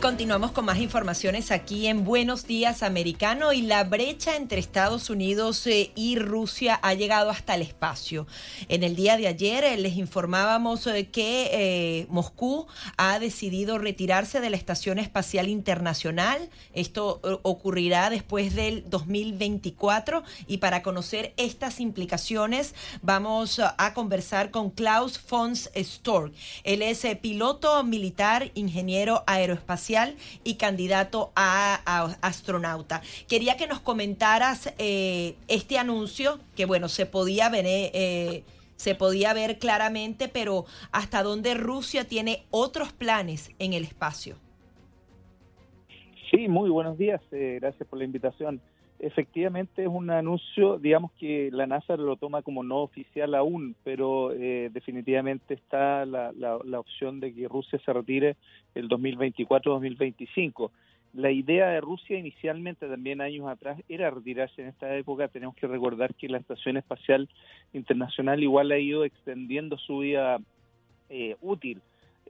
Continuamos con más informaciones aquí en Buenos Días Americano y la brecha entre Estados Unidos eh, y Rusia ha llegado hasta el espacio. En el día de ayer eh, les informábamos eh, que Moscú ha decidido retirarse de la Estación Espacial Internacional. Esto ocurrirá después del 2024 y para conocer estas implicaciones vamos a conversar con Klaus Fons Stork. Él es piloto militar, ingeniero aeroespacial y candidato a, astronauta. Quería que nos comentaras eh, este anuncio, que bueno, se podía ver... Eh, se podía ver claramente, pero hasta dónde Rusia tiene otros planes en el espacio. Sí, muy buenos días. Eh, gracias por la invitación efectivamente es un anuncio, digamos que la NASA lo toma como no oficial aún, pero eh, definitivamente está la, la, opción de que Rusia se retire el 2024-2025. La idea de Rusia inicialmente, también años atrás, era retirarse en esta época. Tenemos que recordar que la Estación Espacial Internacional igual ha ido extendiendo su vida eh, útil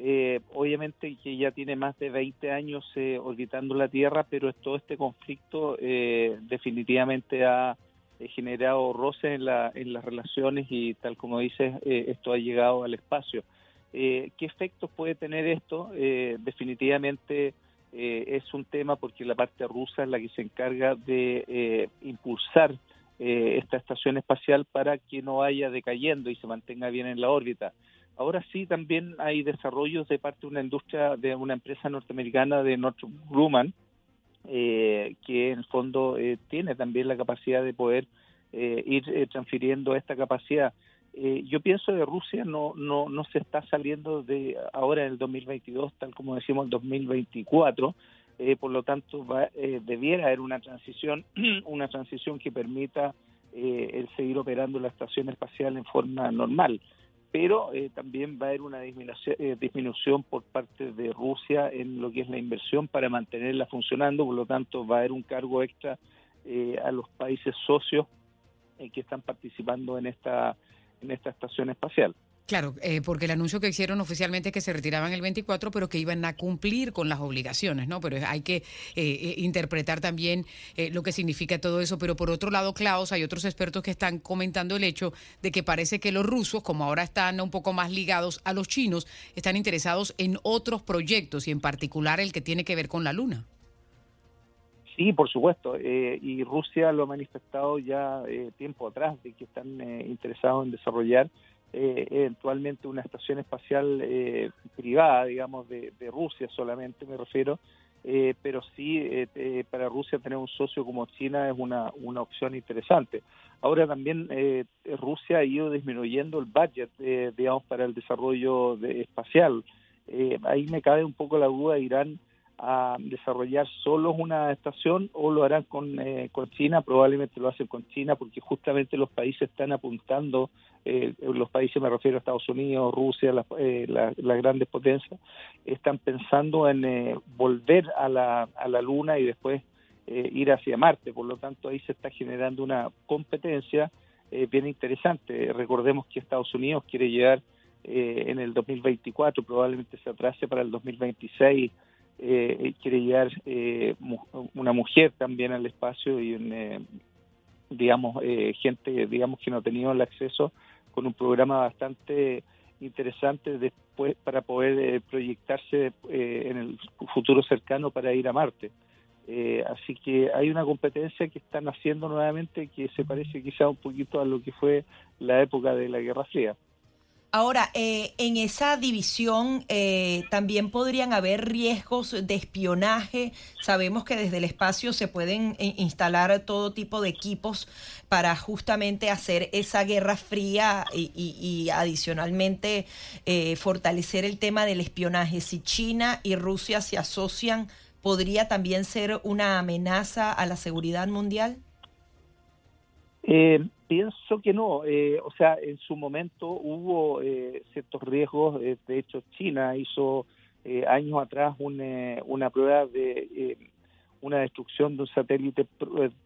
eh, obviamente que ya tiene más de 20 años eh, orbitando la Tierra, pero todo este conflicto eh, definitivamente ha eh, generado roces en, la, en las relaciones y tal como dices, esto ha llegado al espacio. ¿Qué efectos puede tener esto? definitivamente es un tema porque la parte rusa es la que se encarga de impulsar esta estación espacial para que no vaya decayendo y se mantenga bien en la órbita. Ahora sí también hay desarrollos de parte de una industria, de una empresa norteamericana de Northrop Grumman, eh, que en el fondo eh, tiene también la capacidad de poder eh, ir transfiriendo esta capacidad. yo pienso que Rusia no, no, no se está saliendo de ahora en el 2022, tal como decimos el 2024, por lo tanto va, debiera haber una transición, una transición que permita el seguir operando la estación espacial en forma normal pero eh, también va a haber una disminución, eh, disminución por parte de Rusia en lo que es la inversión para mantenerla funcionando, por lo tanto va a haber un cargo extra eh, a los países socios que están participando en esta en esta estación espacial. Claro, eh, porque el anuncio que hicieron oficialmente es que se retiraban el 24, pero que iban a cumplir con las obligaciones, ¿no? Pero hay que eh, eh, interpretar también lo que significa todo eso. Pero por otro lado, Klaus, hay otros expertos que están comentando el hecho de que parece que los rusos, como ahora están un poco más ligados a los chinos, están interesados en otros proyectos y en particular el que tiene que ver con la Luna. Sí, por supuesto. y Rusia lo ha manifestado ya tiempo atrás de que están interesados en desarrollar eh, eventualmente una estación espacial eh, privada, digamos, de, Rusia solamente, me refiero, eh, pero sí para Rusia tener un socio como China es una, una opción interesante. Ahora también Rusia ha ido disminuyendo el budget, digamos, para el desarrollo de, espacial. ahí me cabe un poco la duda, Irán a desarrollar solo una estación o lo harán con, eh, con China, probablemente lo hacen con China porque justamente los países están apuntando, eh, los países me refiero a Estados Unidos, Rusia, eh, las grandes potencias, están pensando en volver a la, a la Luna y después ir hacia Marte, por lo tanto ahí se está generando una competencia bien interesante. Recordemos que Estados Unidos quiere llegar en el 2024, probablemente se atrase para el 2026 eh, quiere llevar eh, una mujer también al espacio y eh, digamos eh, gente digamos que no ha tenido el acceso con un programa bastante interesante después para poder proyectarse en el futuro cercano para ir a Marte. así que hay una competencia que están haciendo nuevamente que se parece quizá un poquito a lo que fue la época de la Guerra Fría. Ahora, eh, en esa división eh, también podrían haber riesgos de espionaje. Sabemos que desde el espacio se pueden eh, instalar todo tipo de equipos para justamente hacer esa guerra fría y, adicionalmente fortalecer el tema del espionaje. Si China y Rusia se asocian, ¿podría también ser una amenaza a la seguridad mundial? Eh, pienso que no. Eh, o sea, en su momento hubo eh, ciertos riesgos. Eh, de hecho, China hizo años atrás una prueba de una destrucción de un satélite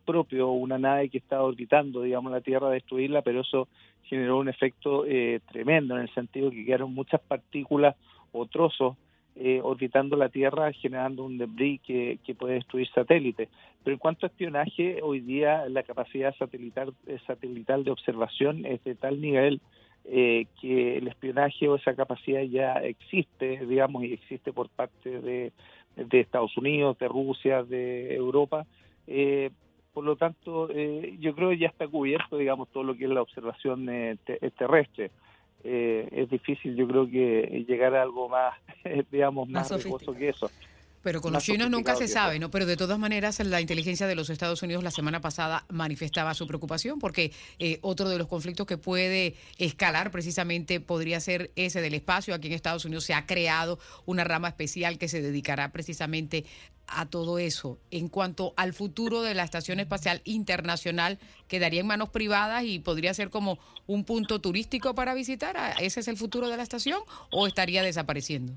propio, una nave que estaba orbitando, digamos, la Tierra, destruirla, pero eso generó un efecto tremendo en el sentido que quedaron muchas partículas o trozos eh, orbitando la Tierra generando un debris que, puede destruir satélites. Pero en cuanto a espionaje, hoy día la capacidad satelital, eh, satelital de observación es de tal nivel eh, que el espionaje o esa capacidad ya existe, digamos, y existe por parte de, Estados Unidos, de Rusia, de Europa. por lo tanto, yo creo que ya está cubierto, digamos, todo lo que es la observación terrestre. Eh, es difícil, yo creo que llegar a algo más, digamos, más, más que eso. Pero con los chinos nunca se sabe, ¿no? Pero de todas maneras, la inteligencia de los Estados Unidos la semana pasada manifestaba su preocupación porque eh, otro de los conflictos que puede escalar precisamente podría ser ese del espacio. Aquí en Estados Unidos se ha creado una rama especial que se dedicará precisamente a todo eso. En cuanto al futuro de la Estación Espacial Internacional, ¿quedaría en manos privadas y podría ser como un punto turístico para visitar? ¿Ese es el futuro de la estación o estaría desapareciendo?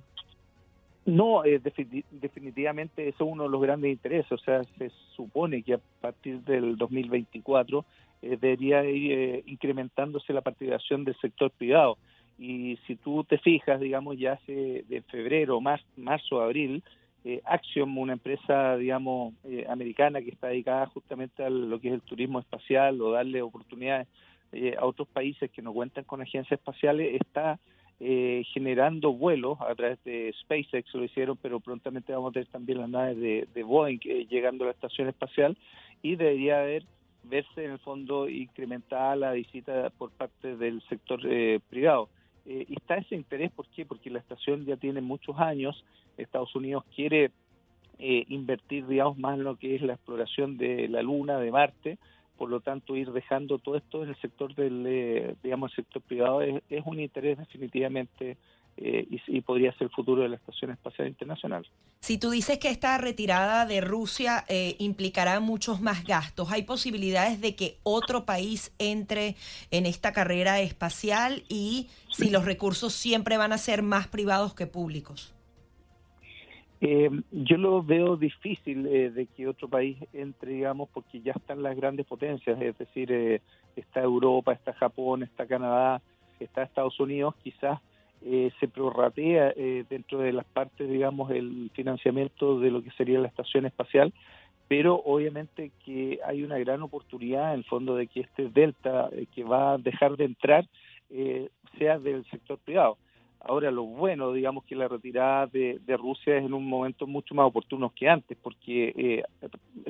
No, eh, definitivamente eso es uno de los grandes intereses. O sea, se supone que a partir del 2024 eh, debería ir eh, incrementándose la participación del sector privado. Y si tú te fijas, digamos, ya hace de febrero, mar, marzo, abril, Axiom, una empresa, digamos, americana que está dedicada justamente a lo que es el turismo espacial o darle oportunidades a otros países que no cuentan con agencias espaciales, está eh, generando vuelos a través de SpaceX, lo hicieron, pero prontamente vamos a tener también las naves de, Boeing eh, llegando a la estación espacial y debería haber verse en el fondo incrementada la visita por parte del sector eh, privado. y está ese interés, ¿por qué? Porque la estación ya tiene muchos años, Estados Unidos quiere invertir, digamos, más en lo que es la exploración de la Luna, de Marte, por lo tanto ir dejando todo esto en el sector del eh, digamos el sector privado es, un interés definitivamente eh, y, podría ser el futuro de la estación espacial internacional. Si tú dices que esta retirada de Rusia eh, implicará muchos más gastos, ¿hay posibilidades de que otro país entre en esta carrera espacial y si los recursos siempre van a ser más privados que públicos? Eh, yo lo veo difícil eh, de que otro país entre, digamos, porque ya están las grandes potencias, es decir, eh, está Europa, está Japón, está Canadá, está Estados Unidos, quizás eh, se prorratea dentro de las partes, digamos, el financiamiento de lo que sería la estación espacial, pero obviamente que hay una gran oportunidad en el fondo de que este delta que va a dejar de entrar sea del sector privado Ahora, lo bueno, digamos que la retirada de, Rusia es en un momento mucho más oportuno que antes, porque eh,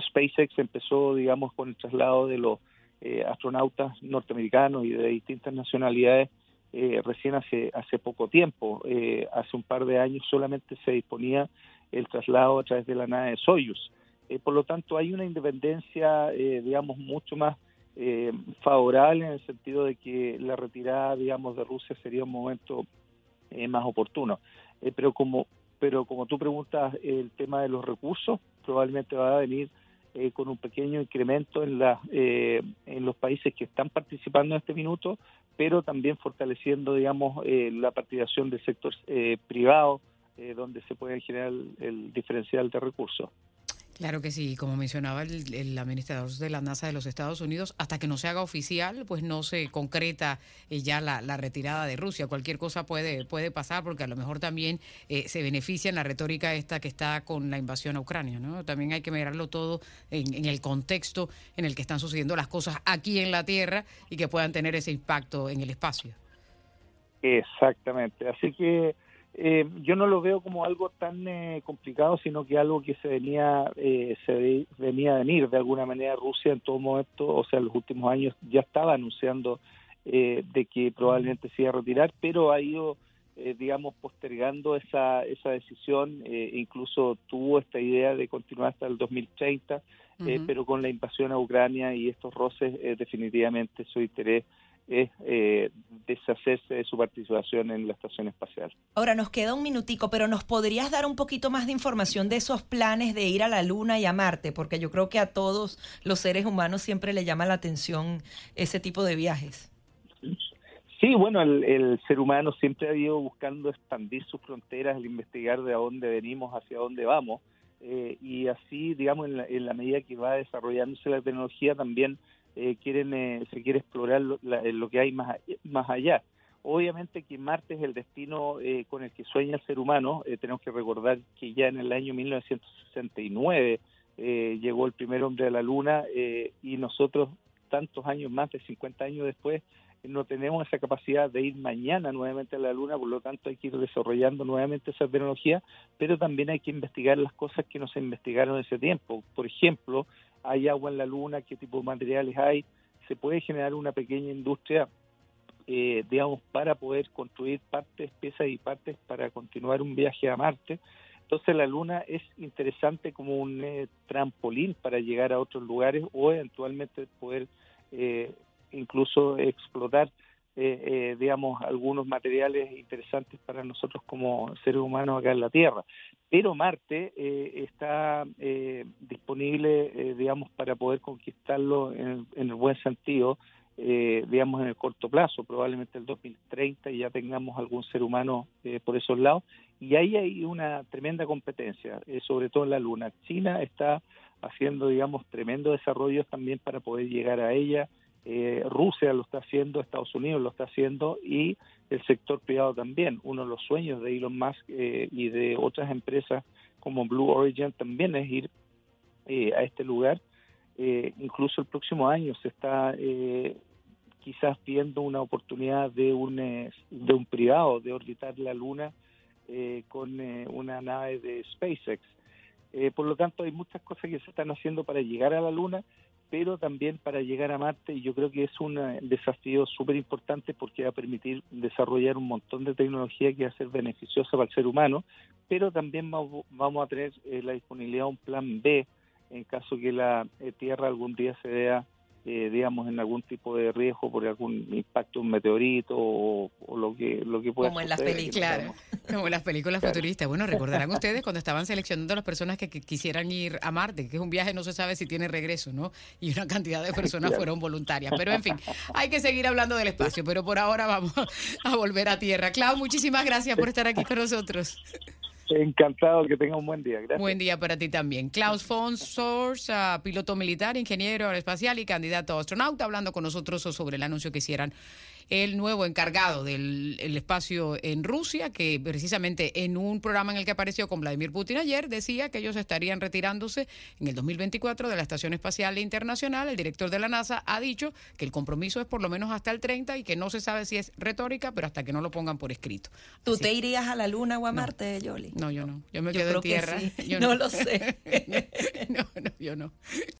SpaceX empezó, digamos, con el traslado de los eh, astronautas norteamericanos y de distintas nacionalidades eh, recién hace, hace poco tiempo. hace un par de años solamente se disponía el traslado a través de la nave de Soyuz. por lo tanto, hay una independencia, digamos, mucho más favorable en el sentido de que la retirada, digamos, de Rusia sería un momento eh, más oportuno. Eh, pero como pero como tú preguntas el tema de los recursos probablemente va a venir eh, con un pequeño incremento en la en los países que están participando en este minuto pero también fortaleciendo digamos la participación del sector privado donde se puede generar el diferencial de recursos Claro que sí, como mencionaba el, administrador de la NASA de los Estados Unidos, hasta que no se haga oficial, pues no se concreta eh, ya la, retirada de Rusia. Cualquier cosa puede, puede pasar porque a lo mejor también eh, se beneficia en la retórica esta que está con la invasión a Ucrania. ¿no? También hay que mirarlo todo en, en el contexto en el que están sucediendo las cosas aquí en la Tierra y que puedan tener ese impacto en el espacio. Exactamente. Así que eh, yo no lo veo como algo tan eh, complicado, sino que algo que se venía eh, se venía a venir de alguna manera. Rusia en todo momento, o sea, en los últimos años ya estaba anunciando de que probablemente se iba a retirar, pero ha ido, digamos, postergando esa esa decisión. incluso tuvo esta idea de continuar hasta el 2030, pero con la invasión a Ucrania y estos roces, definitivamente su interés es eh, deshacerse de su participación en la estación espacial. Ahora nos queda un minutico, pero ¿nos podrías dar un poquito más de información de esos planes de ir a la Luna y a Marte? Porque yo creo que a todos los seres humanos siempre le llama la atención ese tipo de viajes. Sí, bueno, el, ser humano siempre ha ido buscando expandir sus fronteras, el investigar de dónde venimos, hacia dónde vamos, eh, y así, digamos, en la, medida que va desarrollándose la tecnología, también eh, quieren eh, se quiere explorar lo, lo, que hay más, más allá. Obviamente que Marte es el destino con el que sueña el ser humano. tenemos que recordar que ya en el año 1969 llegó el primer hombre a la Luna y nosotros, tantos años más de 50 años después, no tenemos esa capacidad de ir mañana nuevamente a la Luna, por lo tanto hay que ir desarrollando nuevamente esa tecnología, pero también hay que investigar las cosas que no se investigaron en ese tiempo. Por ejemplo, hay agua en la Luna, qué tipo de materiales hay, se puede generar una pequeña industria, eh, digamos, para poder construir partes, piezas y partes para continuar un viaje a Marte. Entonces la Luna es interesante como un eh, trampolín para llegar a otros lugares o eventualmente poder eh, incluso explotar, eh, eh, digamos, algunos materiales interesantes para nosotros como seres humanos acá en la Tierra. Pero Marte eh, está disponible, digamos, para poder conquistarlo en, el buen sentido, digamos, en el corto plazo, probablemente el 2030 y ya tengamos algún ser humano por esos lados. Y ahí hay una tremenda competencia, sobre todo en la Luna. China está haciendo, digamos, tremendos desarrollos también para poder llegar a ella eh, Rusia lo está haciendo, Estados Unidos lo está haciendo y el sector privado también. Uno de los sueños de Elon Musk eh, y de otras empresas como Blue Origin también es ir eh, a este lugar. incluso el próximo año se está quizás viendo una oportunidad de un, de un privado de orbitar la Luna con una nave de SpaceX. por lo tanto, hay muchas cosas que se están haciendo para llegar a la Luna pero también para llegar a Marte y yo creo que es un eh, desafío súper importante porque va a permitir desarrollar un montón de tecnología que va a ser beneficiosa para el ser humano, pero también vamos a tener eh, la disponibilidad de un plan B en caso que la eh, Tierra algún día se vea eh, digamos, en algún tipo de riesgo por algún impacto, un meteorito o, lo que lo que pueda Como en las películas, como en las películas futuristas. Bueno, recordarán ustedes cuando estaban seleccionando a las personas que, quisieran ir a Marte, que es un viaje no se sabe si tiene regreso, ¿no? Y una cantidad de personas fueron voluntarias. Pero en fin, hay que seguir hablando del espacio, pero por ahora vamos a volver a tierra. Clau, muchísimas gracias por estar aquí con nosotros. Encantado, que tenga un buen día. Gracias. Buen día para ti también. Klaus von Sors, ah, piloto militar, ingeniero aeroespacial y candidato a astronauta, hablando con nosotros sobre el anuncio que hicieran el nuevo encargado del espacio en Rusia, que precisamente en un programa en el que apareció con Vladimir Putin ayer decía que ellos estarían retirándose en el 2024 de la Estación Espacial Internacional. El director de la NASA ha dicho que el compromiso es por lo menos hasta el 30 y que no se sabe si es retórica, pero hasta que no lo pongan por escrito. ¿Tú te irías a la Luna o a Marte, Yoli? No, yo no. Yo me quedo en tierra. no lo sé. no, no, yo no.